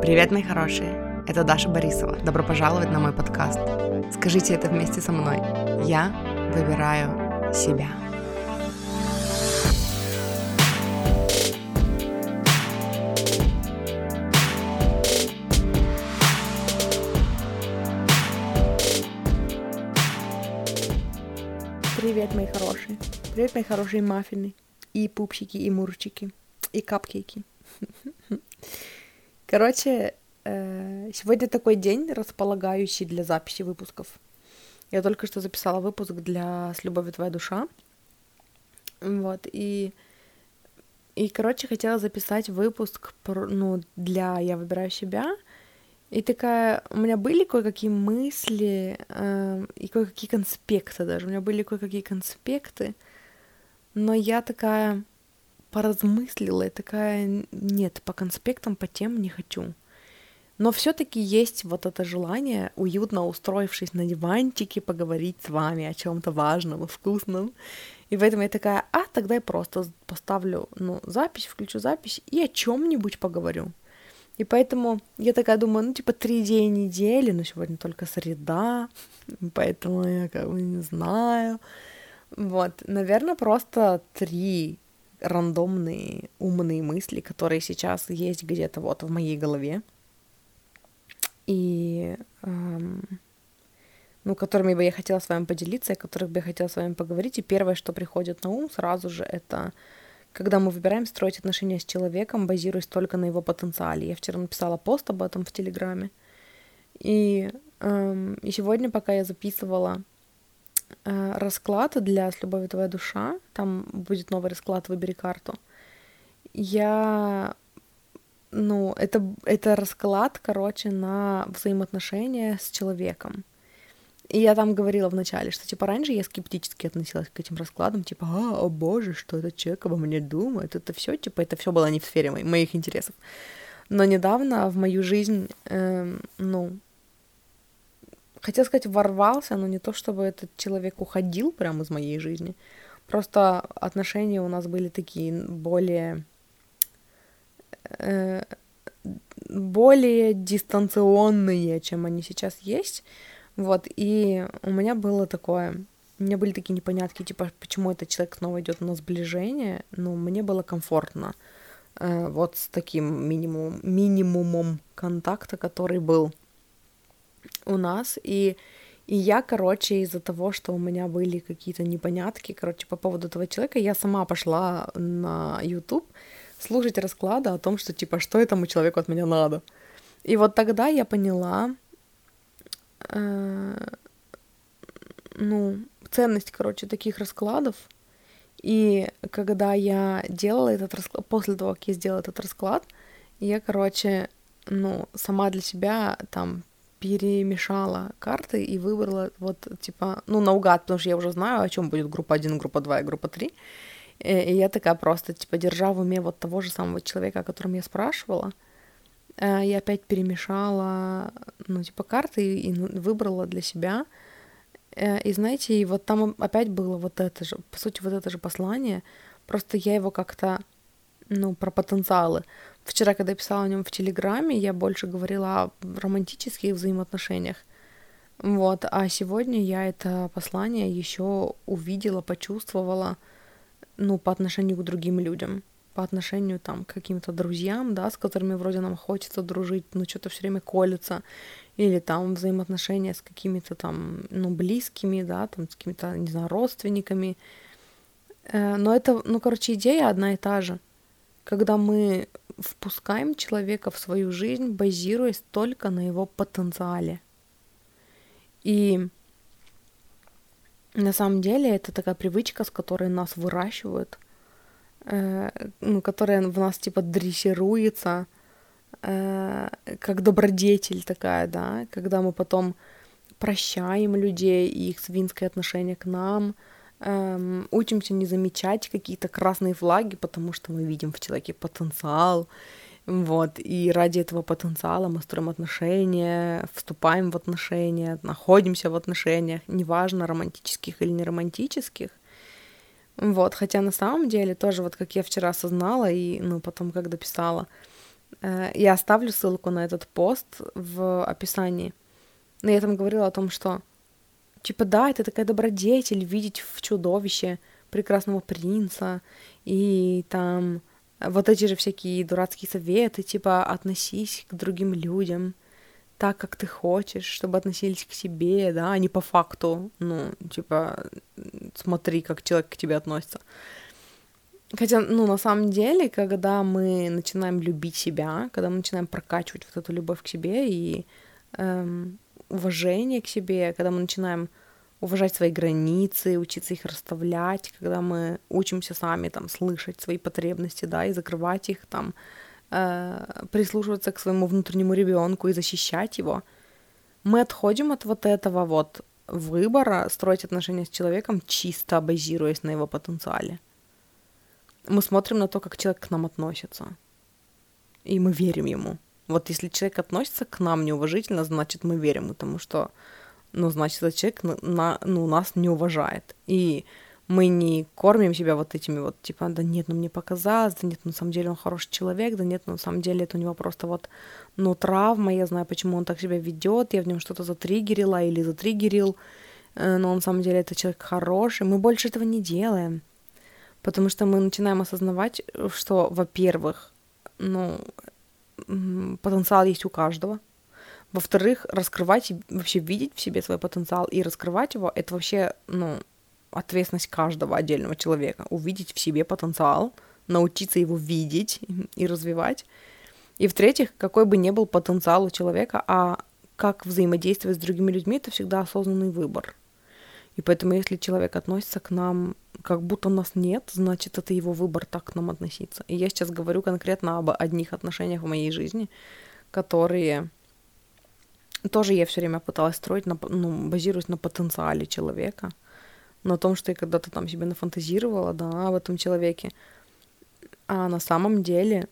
Привет, мои хорошие! Это Даша Борисова. Добро пожаловать на мой подкаст. Скажите это вместе со мной. Я выбираю себя. Привет, мои хорошие. Привет, мои хорошие маффины. И пупсики, и мурчики. И капкейки. Короче, э, сегодня такой день, располагающий для записи выпусков. Я только что записала выпуск для «С любовью твоя душа». Вот, и... И, короче, хотела записать выпуск про, ну, для «Я выбираю себя», и такая, у меня были кое-какие мысли э, и кое-какие конспекты даже. У меня были кое-какие конспекты, но я такая, поразмыслила и такая, нет, по конспектам, по тем не хочу. Но все-таки есть вот это желание, уютно устроившись на диванчике, поговорить с вами о чем-то важном и вкусном. И поэтому я такая, а тогда я просто поставлю ну, запись, включу запись и о чем-нибудь поговорю. И поэтому я такая думаю, ну, типа, три дня недели, но сегодня только среда, поэтому я как бы не знаю. Вот, наверное, просто три рандомные умные мысли, которые сейчас есть где-то вот в моей голове. И эм, ну, которыми бы я хотела с вами поделиться, о которых бы я хотела с вами поговорить. И первое, что приходит на ум сразу же, это когда мы выбираем строить отношения с человеком, базируясь только на его потенциале. Я вчера написала пост об этом в Телеграме. И, эм, и сегодня, пока я записывала расклад для «С любовью твоя душа», там будет новый расклад «Выбери карту», я ну, это, это расклад, короче, на взаимоотношения с человеком. И я там говорила вначале, что, типа, раньше я скептически относилась к этим раскладам, типа, а, о боже, что этот человек обо мне думает, это все, типа, это все было не в сфере мо- моих интересов. Но недавно в мою жизнь, эм, ну, хотел сказать, ворвался, но не то, чтобы этот человек уходил прямо из моей жизни. Просто отношения у нас были такие более... Э, более дистанционные, чем они сейчас есть. Вот, и у меня было такое... У меня были такие непонятки, типа, почему этот человек снова идет на сближение. Но мне было комфортно э, вот с таким минимум, минимумом контакта, который был у нас, и, и я, короче, из-за того, что у меня были какие-то непонятки, короче, по поводу этого человека, я сама пошла на YouTube слушать расклады о том, что, типа, что этому человеку от меня надо. И вот тогда я поняла, э, ну, ценность, короче, таких раскладов, и когда я делала этот расклад, после того, как я сделала этот расклад, я, короче, ну, сама для себя там перемешала карты и выбрала вот, типа, ну, наугад, потому что я уже знаю, о чем будет группа 1, группа 2 и группа 3. И, и я такая просто, типа, держа в уме вот того же самого человека, о котором я спрашивала, э, я опять перемешала, ну, типа, карты и, и выбрала для себя. Э, и знаете, и вот там опять было вот это же, по сути, вот это же послание, просто я его как-то, ну, про потенциалы. Вчера, когда я писала о нем в Телеграме, я больше говорила о романтических взаимоотношениях. Вот, а сегодня я это послание еще увидела, почувствовала, ну, по отношению к другим людям, по отношению там к каким-то друзьям, да, с которыми вроде нам хочется дружить, но что-то все время колется, или там взаимоотношения с какими-то там, ну, близкими, да, там с какими-то, не знаю, родственниками. Э, но это, ну, короче, идея одна и та же. Когда мы впускаем человека в свою жизнь, базируясь только на его потенциале. И на самом деле это такая привычка, с которой нас выращивают, э, ну, которая в нас типа дрессируется, э, как добродетель такая, да, когда мы потом прощаем людей и их свинское отношение к нам, эм, учимся не замечать какие-то красные флаги, потому что мы видим в человеке потенциал, вот, и ради этого потенциала мы строим отношения, вступаем в отношения, находимся в отношениях, неважно, романтических или не романтических. Вот, хотя на самом деле тоже, вот как я вчера осознала и, ну, потом, когда писала, Э, я оставлю ссылку на этот пост в описании. Но я там говорила о том, что типа да, это такая добродетель видеть в чудовище прекрасного принца и там вот эти же всякие дурацкие советы, типа относись к другим людям так, как ты хочешь, чтобы относились к тебе, да, а не по факту, ну, типа, смотри, как человек к тебе относится. Хотя, ну, на самом деле, когда мы начинаем любить себя, когда мы начинаем прокачивать вот эту любовь к себе и эм, уважение к себе, когда мы начинаем уважать свои границы, учиться их расставлять, когда мы учимся сами там слышать свои потребности, да, и закрывать их там, э, прислушиваться к своему внутреннему ребенку и защищать его, мы отходим от вот этого вот выбора строить отношения с человеком чисто базируясь на его потенциале мы смотрим на то, как человек к нам относится. И мы верим ему. Вот если человек относится к нам неуважительно, значит, мы верим потому что, ну, значит, этот человек на, на, ну, нас не уважает. И мы не кормим себя вот этими вот, типа, да нет, ну мне показалось, да нет, ну, на самом деле он хороший человек, да нет, ну, на самом деле это у него просто вот, ну, травма, я знаю, почему он так себя ведет, я в нем что-то затриггерила или затриггерил, э, но на самом деле это человек хороший, мы больше этого не делаем потому что мы начинаем осознавать, что, во-первых, ну, потенциал есть у каждого, во-вторых, раскрывать вообще видеть в себе свой потенциал и раскрывать его, это вообще, ну, ответственность каждого отдельного человека. Увидеть в себе потенциал, научиться его видеть и развивать. И в-третьих, какой бы ни был потенциал у человека, а как взаимодействовать с другими людьми, это всегда осознанный выбор. И поэтому, если человек относится к нам как будто нас нет, значит, это его выбор так к нам относиться. И я сейчас говорю конкретно об одних отношениях в моей жизни, которые тоже я все время пыталась строить, на, ну, базируясь на потенциале человека, на том, что я когда-то там себе нафантазировала, да, об этом человеке. А на самом деле,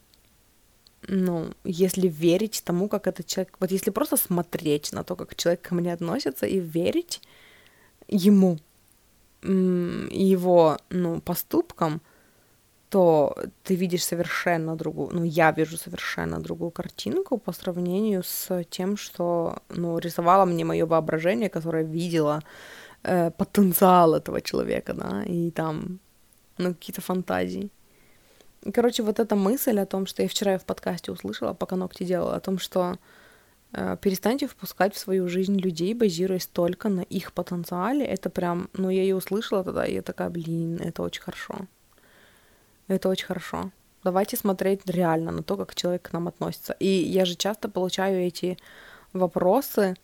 ну, если верить тому, как этот человек... Вот если просто смотреть на то, как человек ко мне относится, и верить, ему его ну, поступкам, то ты видишь совершенно другую, ну, я вижу совершенно другую картинку по сравнению с тем, что, ну, рисовало мне мое воображение, которое видело э, потенциал этого человека, да, и там, ну, какие-то фантазии. И, короче, вот эта мысль о том, что я вчера в подкасте услышала, пока ногти делала, о том, что перестаньте впускать в свою жизнь людей, базируясь только на их потенциале. Это прям, ну, я ее услышала тогда, и я такая, блин, это очень хорошо. Это очень хорошо. Давайте смотреть реально на то, как человек к нам относится. И я же часто получаю эти вопросы,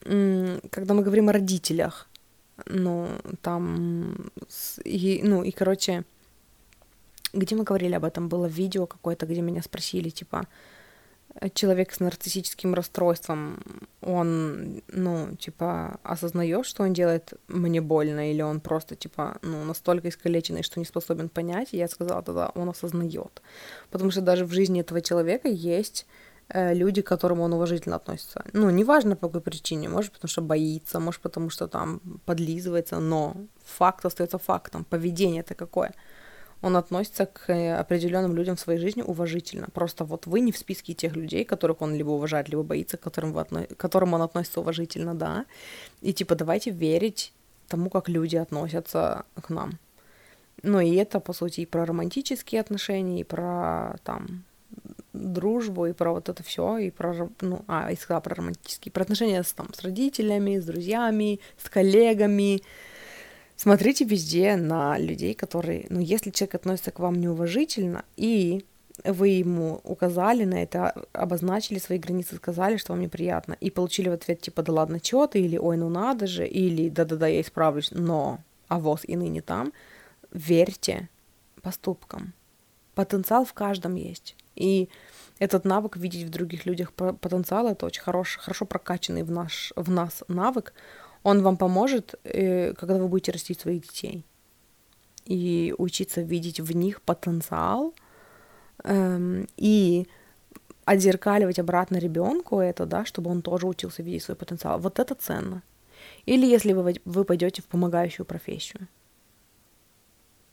когда мы говорим о родителях. Ну, там, и, ну, и, короче, где мы говорили об этом, было видео какое-то, где меня спросили, типа, человек с нарциссическим расстройством, он, ну, типа, осознает, что он делает мне больно, или он просто, типа, ну, настолько искалеченный, что не способен понять, и я сказала тогда, он осознает. Потому что даже в жизни этого человека есть э, люди, к которым он уважительно относится. Ну, неважно по какой причине, может, потому что боится, может, потому что там подлизывается, но факт остается фактом, поведение это какое – он относится к э, определенным людям в своей жизни уважительно. Просто вот вы не в списке тех людей, которых он либо уважает, либо боится, к которым, вы отно... к которым он относится уважительно, да. И типа давайте верить тому, как люди относятся к нам. Ну и это, по сути, и про романтические отношения, и про там дружбу, и про вот это все, и про, ну, а, и сказала про романтические, про отношения с, там, с родителями, с друзьями, с коллегами, Смотрите везде на людей, которые, ну, если человек относится к вам неуважительно, и вы ему указали на это, обозначили свои границы, сказали, что вам неприятно, и получили в ответ типа «да ладно, чё ты?» или «ой, ну надо же», или «да-да-да, я исправлюсь, но а воз и ныне там», верьте поступкам. Потенциал в каждом есть. И этот навык видеть в других людях потенциал, это очень хорош, хорошо прокачанный в, наш, в нас навык, он вам поможет, э, когда вы будете растить своих детей. И учиться видеть в них потенциал эм, и отзеркаливать обратно ребенку это, да, чтобы он тоже учился видеть свой потенциал. Вот это ценно. Или если вы, вы пойдете в помогающую профессию.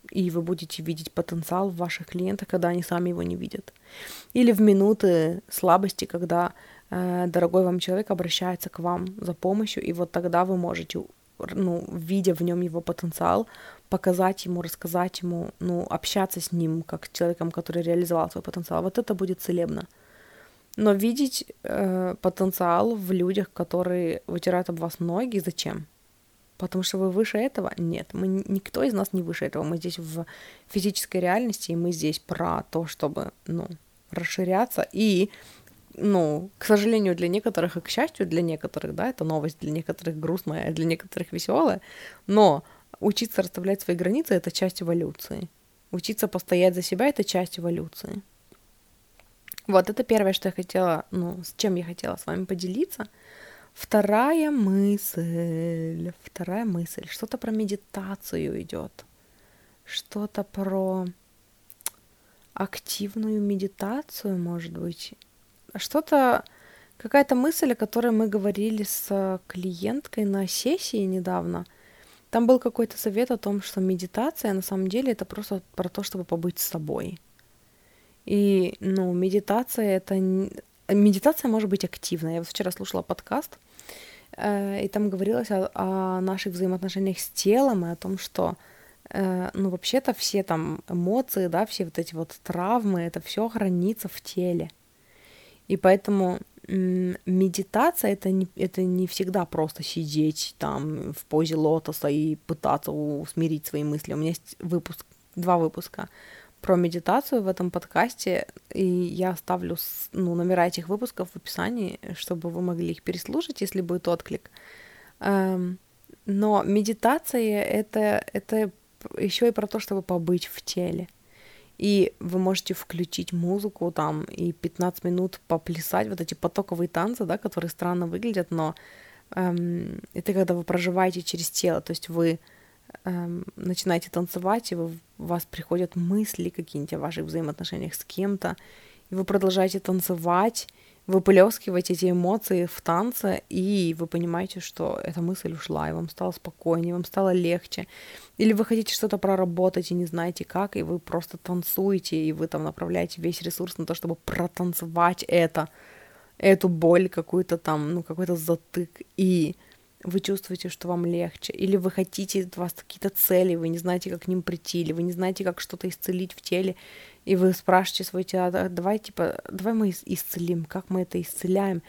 и вы будете видеть потенциал в ваших клиентах, когда они сами его не видят. Или в минуты слабости, когда дорогой вам человек обращается к вам за помощью, и вот тогда вы можете, ну, видя в нем его потенциал, показать ему, рассказать ему, ну, общаться с ним как с человеком, который реализовал свой потенциал. Вот это будет целебно. Но видеть э, потенциал в людях, которые вытирают об вас ноги, зачем? Потому что вы выше этого? Нет, мы никто из нас не выше этого. Мы здесь в физической реальности, и мы здесь про то, чтобы, ну, расширяться и ну, к сожалению, для некоторых и к счастью для некоторых, да, это новость для некоторых грустная, для некоторых веселая, но учиться расставлять свои границы — это часть эволюции. Учиться постоять за себя — это часть эволюции. Вот, это первое, что я хотела, ну, с чем я хотела с вами поделиться — Вторая мысль, вторая мысль, что-то про медитацию идет, что-то про активную медитацию, может быть, что-то, какая-то мысль, о которой мы говорили с клиенткой на сессии недавно. Там был какой-то совет о том, что медитация на самом деле это просто про то, чтобы побыть с собой. И, ну, медитация это медитация может быть активной. Я вот вчера слушала подкаст, э, и там говорилось о, о наших взаимоотношениях с телом и о том, что э, ну, вообще-то все там эмоции, да, все вот эти вот травмы, это все хранится в теле. И поэтому медитация это не, это не всегда просто сидеть там в позе лотоса и пытаться усмирить свои мысли. У меня есть выпуск, два выпуска про медитацию в этом подкасте, и я оставлю ну, номера этих выпусков в описании, чтобы вы могли их переслушать, если будет отклик. Эм, но медитация это, это еще и про то, чтобы побыть в теле. И вы можете включить музыку там и 15 минут поплясать, вот эти потоковые танцы, да, которые странно выглядят, но эм, это когда вы проживаете через тело, то есть вы эм, начинаете танцевать, и вы, у вас приходят мысли какие-нибудь о ваших взаимоотношениях с кем-то, и вы продолжаете танцевать, выплескиваете эти эмоции в танце, и вы понимаете, что эта мысль ушла, и вам стало спокойнее, вам стало легче. Или вы хотите что-то проработать и не знаете как, и вы просто танцуете, и вы там направляете весь ресурс на то, чтобы протанцевать это, эту боль какую-то там, ну, какой-то затык. И вы чувствуете, что вам легче, или вы хотите, у вас какие-то цели, вы не знаете, как к ним прийти, или вы не знаете, как что-то исцелить в теле, и вы спрашиваете свое тело, «А давай, типа, давай мы исцелим, как мы это исцеляем,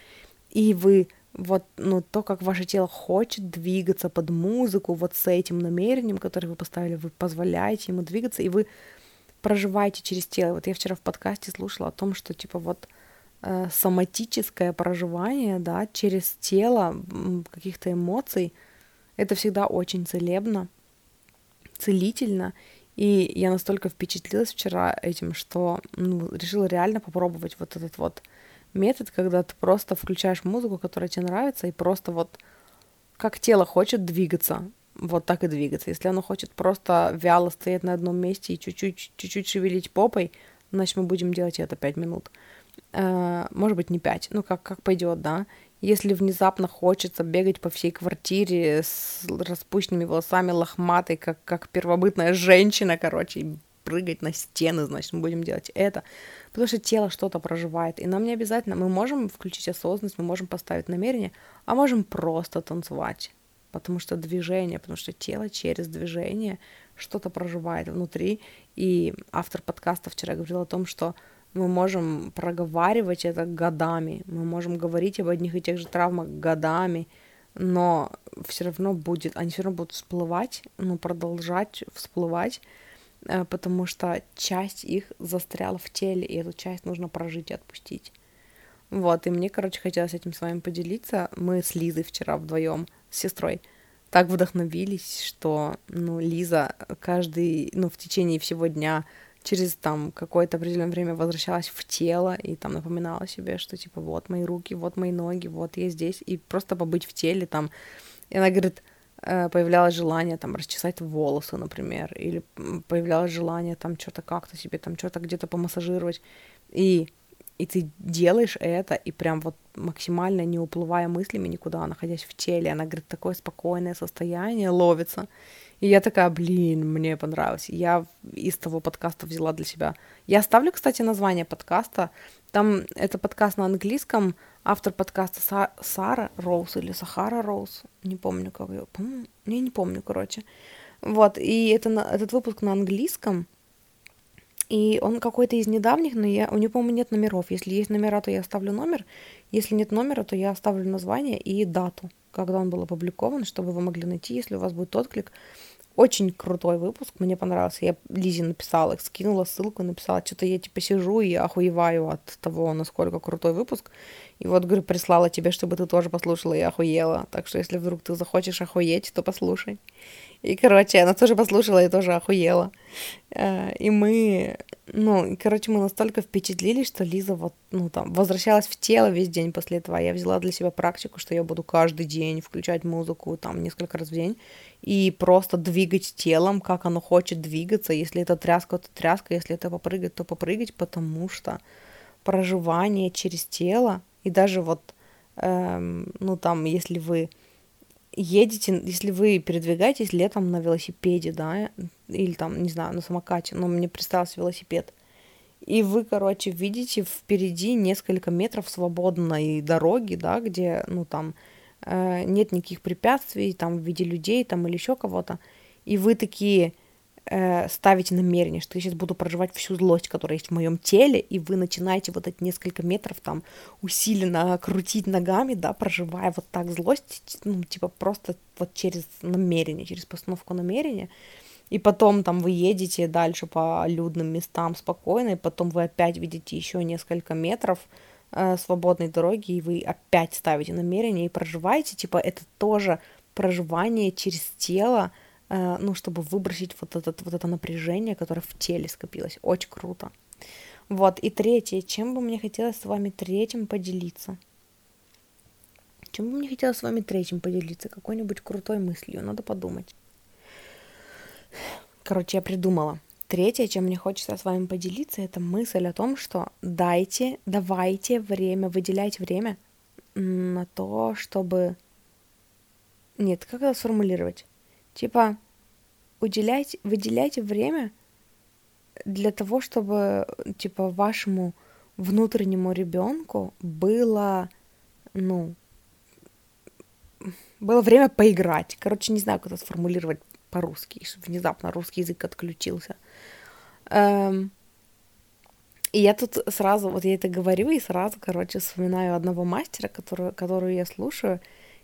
и вы вот, ну, то, как ваше тело хочет двигаться под музыку, вот с этим намерением, которое вы поставили, вы позволяете ему двигаться, и вы проживаете через тело. Вот я вчера в подкасте слушала о том, что, типа, вот, Э, соматическое проживание, да, через тело каких-то эмоций, это всегда очень целебно, целительно. И я настолько впечатлилась вчера этим, что ну, решила реально попробовать вот этот вот метод, когда ты просто включаешь музыку, которая тебе нравится, и просто вот как тело хочет двигаться, вот так и двигаться. Если оно хочет просто вяло стоять на одном месте и чуть-чуть, чуть-чуть шевелить попой, значит, мы будем делать это 5 минут э, может быть, не 5, ну, как, как пойдет, да. Если внезапно хочется бегать по всей квартире с распущенными волосами, лохматой, как, как первобытная женщина, короче, и прыгать на стены, значит, мы будем делать это. Потому что тело что-то проживает. И нам не обязательно, мы можем включить осознанность, мы можем поставить намерение, а можем просто танцевать. Потому что движение, потому что тело через движение что-то проживает внутри. И автор подкаста вчера говорил о том, что мы можем проговаривать это годами, мы можем говорить об одних и тех же травмах годами, но все равно будет, они все равно будут всплывать, ну, продолжать всплывать, э, потому что часть их застряла в теле, и эту часть нужно прожить и отпустить. Вот, и мне, короче, хотелось этим с вами поделиться. Мы с Лизой вчера вдвоем с сестрой так вдохновились, что, ну, Лиза каждый, ну, в течение всего дня через там какое-то определенное время возвращалась в тело и там напоминала себе, что типа вот мои руки, вот мои ноги, вот я здесь, и просто побыть в теле там. И она говорит, э, появлялось желание там расчесать волосы, например, или появлялось желание там что-то как-то себе там что-то где-то помассажировать. И и ты делаешь это, и прям вот максимально не уплывая мыслями никуда, находясь в теле, она говорит, такое спокойное состояние ловится. И я такая, блин, мне понравилось. Я из того подкаста взяла для себя. Я оставлю, кстати, название подкаста. Там это подкаст на английском. Автор подкаста Са- Сара Роуз или Сахара Роуз. Не помню, как ее. Я не помню, короче. Вот, и это, этот выпуск на английском. И он какой-то из недавних, но я, у него, по-моему, нет номеров. Если есть номера, то я оставлю номер. Если нет номера, то я оставлю название и дату, когда он был опубликован, чтобы вы могли найти, если у вас будет отклик. Очень крутой выпуск, мне понравился. Я Лизе написала, скинула ссылку, написала, что-то я типа сижу и охуеваю от того, насколько крутой выпуск. И вот, говорю, прислала тебе, чтобы ты тоже послушала и охуела. Так что, если вдруг ты захочешь охуеть, то послушай. И, короче, она тоже послушала и тоже охуела. Э, и мы, ну, короче, мы настолько впечатлились, что Лиза вот, ну, там, возвращалась в тело весь день после этого. Я взяла для себя практику, что я буду каждый день включать музыку, там, несколько раз в день, и просто двигать телом, как оно хочет двигаться. Если это тряска, то тряска, если это попрыгать, то попрыгать, потому что проживание через тело, и даже вот, эм, ну, там, если вы едете, если вы передвигаетесь летом на велосипеде, да, или там, не знаю, на самокате, но мне представился велосипед, и вы, короче, видите впереди несколько метров свободной дороги, да, где, ну, там, э, нет никаких препятствий, там, в виде людей, там, или еще кого-то, и вы такие, э, ставите намерение, что я сейчас буду проживать всю злость, которая есть в моем теле, и вы начинаете вот эти несколько метров там усиленно крутить ногами, да, проживая вот так злость, ну, типа просто вот через намерение, через постановку намерения, и потом там вы едете дальше по людным местам спокойно, и потом вы опять видите еще несколько метров э, свободной дороги, и вы опять ставите намерение и проживаете, типа это тоже проживание через тело, ну, чтобы выбросить вот, этот, вот это напряжение, которое в теле скопилось. Очень круто. Вот, и третье, чем бы мне хотелось с вами третьим поделиться? Чем бы мне хотелось с вами третьим поделиться? Какой-нибудь крутой мыслью, надо подумать. Короче, я придумала. Третье, чем мне хочется с вами поделиться, это мысль о том, что дайте, давайте время, выделяйте время на то, чтобы... Нет, как это сформулировать? Типа, уделяйте, выделяйте время для того, чтобы, типа, вашему внутреннему ребенку было, ну, было время поиграть. Короче, не знаю, как это сформулировать по-русски, чтобы внезапно русский язык отключился. Эм, и я тут сразу, вот я это говорю, и сразу, короче, вспоминаю одного мастера, который, которую я слушаю,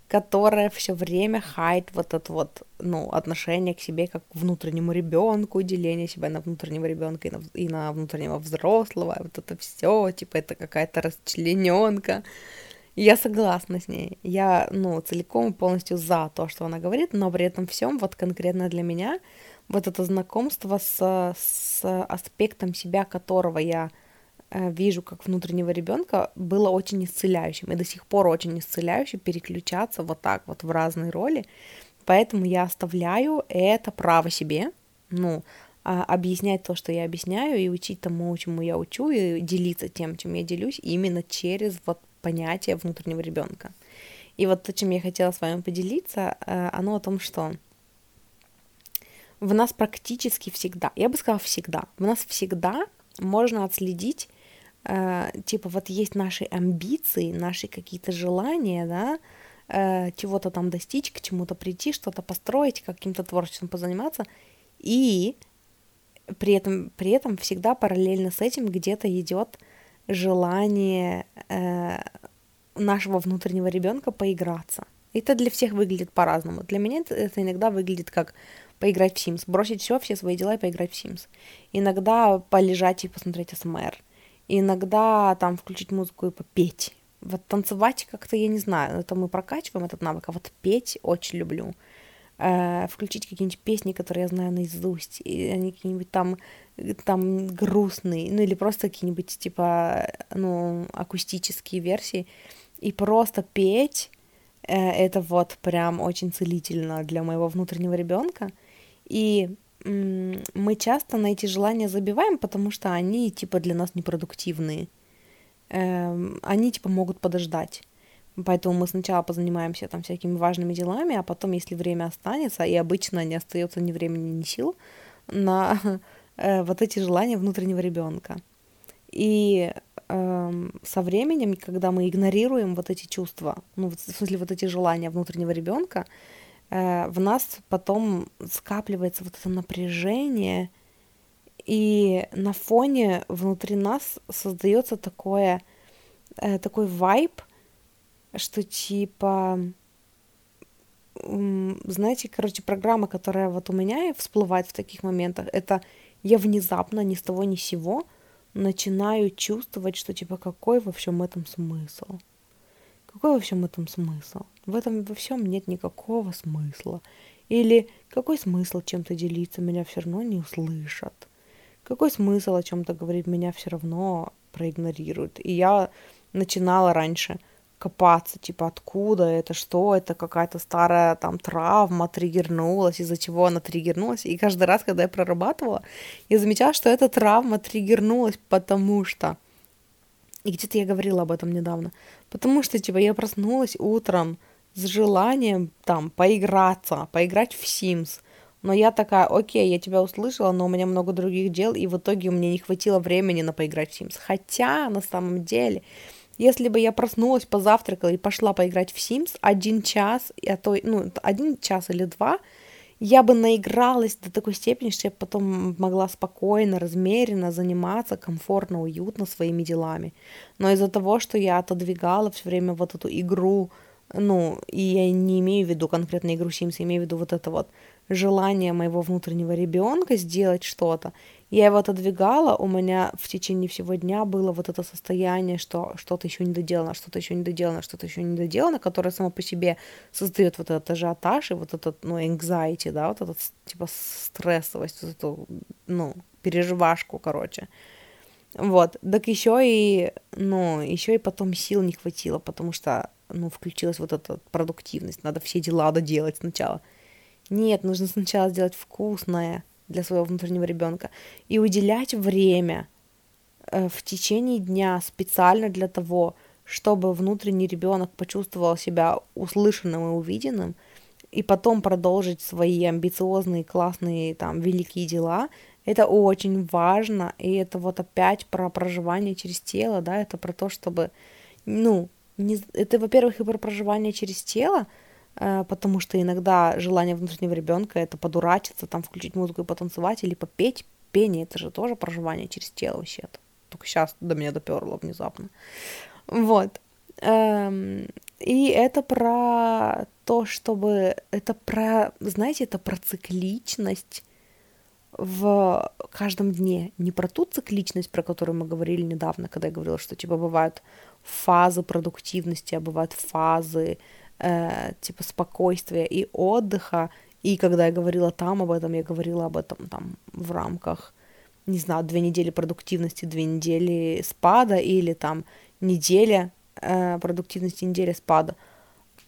которая все время хайт вот это вот, ну, отношение к себе как к внутреннему ребенку, деление себя на внутреннего ребенка и на, и на внутреннего взрослого, вот это все, типа, это какая-то расчлененка. Я согласна с ней. Я, ну, целиком и полностью за то, что она говорит, но при этом всем, вот конкретно для меня, вот это знакомство с, с аспектом себя, которого я вижу как внутреннего ребенка, было очень исцеляющим. И до сих пор очень исцеляюще переключаться вот так вот в разные роли. Поэтому я оставляю это право себе, ну, а, объяснять то, что я объясняю, и учить тому, чему я учу, и делиться тем, чем я делюсь, именно через вот понятие внутреннего ребенка. И вот то, чем я хотела с вами поделиться, э, оно о том, что в нас практически всегда, я бы сказала всегда, в нас всегда можно отследить э, типа вот есть наши амбиции, наши какие-то желания, да, э, чего-то там достичь, к чему-то прийти, что-то построить, каким-то творчеством позаниматься, и при этом, при этом всегда параллельно с этим где-то идет желание э, нашего внутреннего ребенка поиграться. Это для всех выглядит по-разному. Для меня это, это иногда выглядит как поиграть в Sims, бросить все, все свои дела и поиграть в Sims. Иногда полежать и посмотреть СМР. И иногда там включить музыку и попеть. Вот танцевать как-то, я не знаю, это мы прокачиваем этот навык, а вот петь очень люблю. Э, включить какие-нибудь песни, которые я знаю наизусть, и они какие-нибудь там, там грустные, ну или просто какие-нибудь типа, ну, акустические версии, и просто петь, э, это вот прям очень целительно для моего внутреннего ребенка. И мы часто на эти желания забиваем, потому что они типа для нас непродуктивные. э, они типа могут подождать. Поэтому мы сначала позанимаемся там всякими важными делами, а потом, если время останется, и обычно не остается ни времени, ни сил, на э, вот эти желания внутреннего ребенка. И э, со временем, когда мы игнорируем вот эти чувства, ну, в смысле, вот эти желания внутреннего ребенка, в нас потом скапливается вот это напряжение, и на фоне внутри нас создается такое, э, такой вайб, что типа, знаете, короче, программа, которая вот у меня всплывает в таких моментах, это я внезапно ни с того ни с сего начинаю чувствовать, что типа какой во всем этом смысл? Какой во всем этом смысл? В этом во всем нет никакого смысла. Или какой смысл чем-то делиться, меня все равно не услышат. Какой смысл о чем-то говорить, меня все равно проигнорируют. И я начинала раньше копаться, типа, откуда это, что это, какая-то старая там травма триггернулась, из-за чего она триггернулась. И каждый раз, когда я прорабатывала, я замечала, что эта травма триггернулась, потому что... И где-то я говорила об этом недавно. Потому что, типа, я проснулась утром с желанием там поиграться, поиграть в Sims. Но я такая, окей, я тебя услышала, но у меня много других дел, и в итоге у меня не хватило времени на поиграть в Sims. Хотя, на самом деле, если бы я проснулась, позавтракала и пошла поиграть в Sims один час, а то, ну, один час или два, я бы наигралась до такой степени, что я потом могла спокойно, размеренно заниматься, комфортно, уютно своими делами. Но из-за того, что я отодвигала все время вот эту игру, ну, и я не имею в виду конкретно игру Sims, я имею в виду вот это вот желание моего внутреннего ребенка сделать что-то, я его отодвигала, у меня в течение всего дня было вот это состояние, что что-то еще не доделано, что-то еще не доделано, что-то еще не доделано, которое само по себе создает вот этот ажиотаж и вот этот, ну, anxiety, да, вот этот, типа, стрессовость, вот эту, ну, переживашку, короче. Вот, так еще и, ну, еще и потом сил не хватило, потому что, ну, включилась вот эта продуктивность, надо все дела доделать сначала. Нет, нужно сначала сделать вкусное, для своего внутреннего ребенка и уделять время э, в течение дня специально для того, чтобы внутренний ребенок почувствовал себя услышанным и увиденным, и потом продолжить свои амбициозные, классные, там, великие дела, это очень важно, и это вот опять про проживание через тело, да, это про то, чтобы, ну, не, это, во-первых, и про проживание через тело, Э, потому что иногда желание внутреннего ребенка это подурачиться, там включить музыку и потанцевать или попеть. Пение это же тоже проживание через тело вообще-то. Только сейчас до меня доперло внезапно. Вот. Эм, и это про то, чтобы... Это про, знаете, это про цикличность в каждом дне. Не про ту цикличность, про которую мы говорили недавно, когда я говорила, что типа бывают фазы продуктивности, а бывают фазы э, типа спокойствия и отдыха. И когда я говорила там об этом, я говорила об этом там в рамках, не знаю, две недели продуктивности, две недели спада или там неделя э, продуктивности, неделя спада.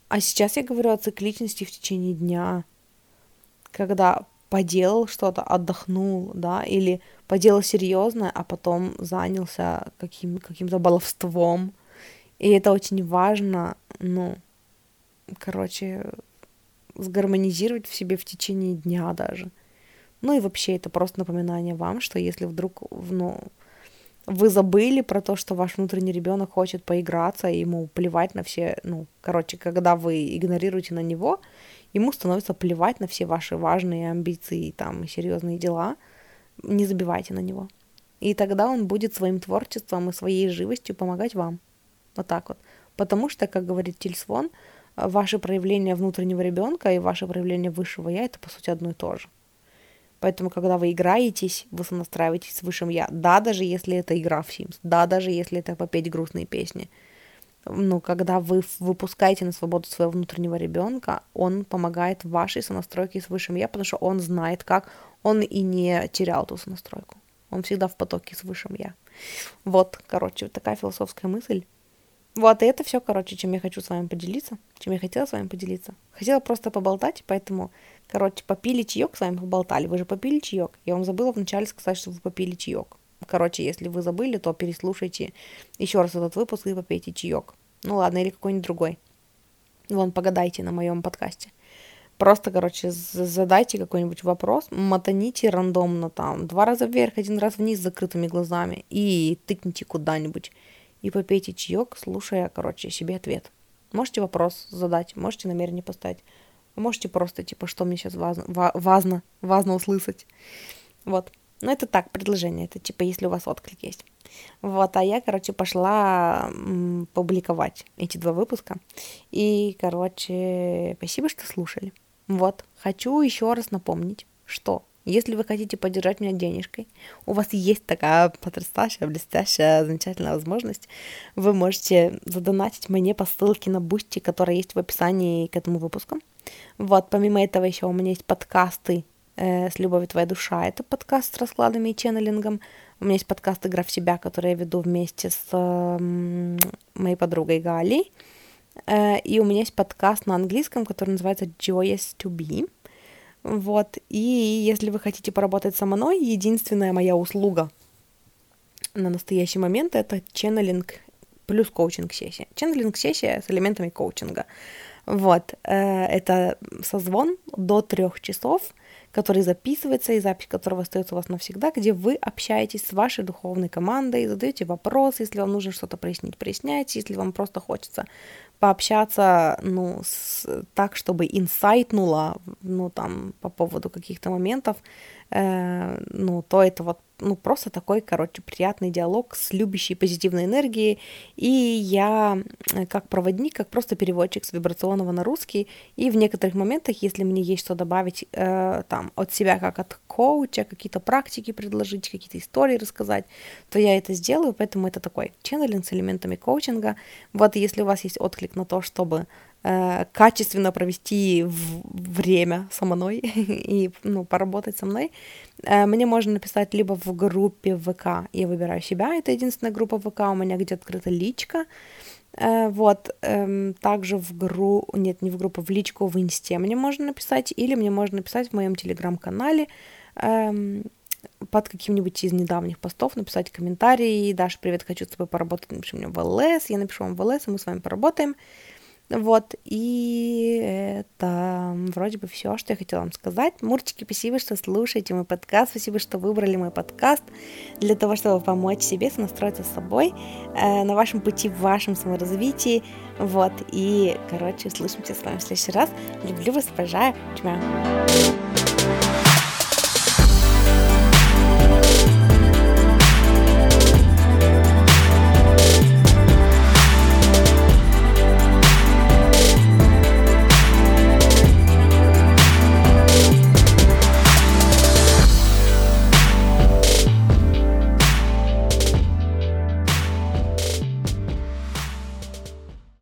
А сейчас я говорю о цикличности в течение дня, когда поделал что-то, отдохнул, да, или поделал серьезное, а потом занялся каким, каким-то баловством. И это очень важно, ну, короче, сгармонизировать в себе в течение дня даже. Ну и вообще это просто напоминание вам, что если вдруг, ну, вы забыли про то, что ваш внутренний ребенок хочет поиграться, и ему плевать на все, ну, короче, когда вы игнорируете на него, ему становится плевать на все ваши важные амбиции там, и серьезные дела, не забивайте на него. И тогда он будет своим творчеством и своей живостью помогать вам. Вот так вот. Потому что, как говорит Тильсвон, ваше проявление внутреннего ребенка и ваше проявление высшего я это по сути одно и то же. Поэтому, когда вы играетесь, вы сонастраиваетесь с высшим я. Да, даже если это игра в Sims, да, даже если это попеть грустные песни. Ну, когда вы выпускаете на свободу своего внутреннего ребенка, он помогает в вашей сонастройке с высшим я, потому что он знает, как он и не терял ту сонастройку. Он всегда в потоке с высшим я. Вот, короче, такая философская мысль. Вот, и это все, короче, чем я хочу с вами поделиться, чем я хотела с вами поделиться. Хотела просто поболтать, поэтому, короче, попили чаек с вами поболтали. Вы же попили чаек. Я вам забыла вначале сказать, что вы попили чаек. Короче, если вы забыли, то переслушайте еще раз этот выпуск и попейте чаек. Ну ладно, или какой-нибудь другой. Вон, погадайте на моем подкасте. Просто, короче, задайте какой-нибудь вопрос, мотаните рандомно там, два раза вверх, один раз вниз с закрытыми глазами и тыкните куда-нибудь. И попейте чаек, слушая, короче, себе ответ. Можете вопрос задать, можете намерение поставить. Можете просто, типа, что мне сейчас важно, важно, важно услышать. Вот. Ну, это так, предложение. Это, типа, если у вас отклик есть. Вот, а я, короче, пошла публиковать эти два выпуска. И, короче, спасибо, что слушали. Вот, хочу еще раз напомнить, что если вы хотите поддержать меня денежкой, у вас есть такая потрясающая, блестящая, замечательная возможность. Вы можете задонатить мне по ссылке на Бусти, которая есть в описании к этому выпуску. Вот, помимо этого еще у меня есть подкасты э, с «Любовью твоя душа». Это подкаст с раскладами и ченнелингом. У меня есть подкаст «Игра в себя», который я веду вместе с э, моей подругой Галей. Э, и у меня есть подкаст на английском, который называется Joyous to Be. Вот. И если вы хотите поработать со мной, единственная моя услуга на настоящий момент это ченнелинг плюс коучинг-сессия. Ченнелинг-сессия с элементами коучинга. Вот. Э, это созвон до трех часов, который записывается, и запись которого остается у вас навсегда, где вы общаетесь с вашей духовной командой, задаете вопросы, если вам нужно что-то прояснить, проясняйте, если вам просто хочется пообщаться, ну, с, так, чтобы инсайтнуло, ну, там, по поводу каких-то моментов, э, ну, то это вот ну, просто такой, короче, приятный диалог с любящей позитивной энергией. И я э, как проводник, как просто переводчик с вибрационного на русский. И в некоторых моментах, если мне есть что добавить э, там от себя, как от коуча, какие-то практики предложить, какие-то истории рассказать, то я это сделаю. Поэтому это такой ченнелинг с элементами коучинга. Вот если у вас есть отклик на то, чтобы качественно провести время со мной и ну, поработать со мной, э, мне можно написать либо в группе ВК, я выбираю себя, это единственная группа ВК, у меня где открыта личка, э, вот, эм, также в группу, нет, не в группу, в личку в инсте мне можно написать, или мне можно написать в моем телеграм-канале, эм, под каким-нибудь из недавних постов написать комментарий, Даша, привет, хочу с тобой поработать, напиши мне в ЛС, я напишу вам в ЛС, и мы с вами поработаем, вот, и это вроде бы все, что я хотела вам сказать. Мурчики, спасибо, что слушаете мой подкаст, спасибо, что выбрали мой подкаст для того, чтобы помочь себе сонастроиться с собой э, на вашем пути, в вашем саморазвитии. Вот, и, короче, слышимся с вами в следующий раз. Люблю вас, обожаю. Чмя.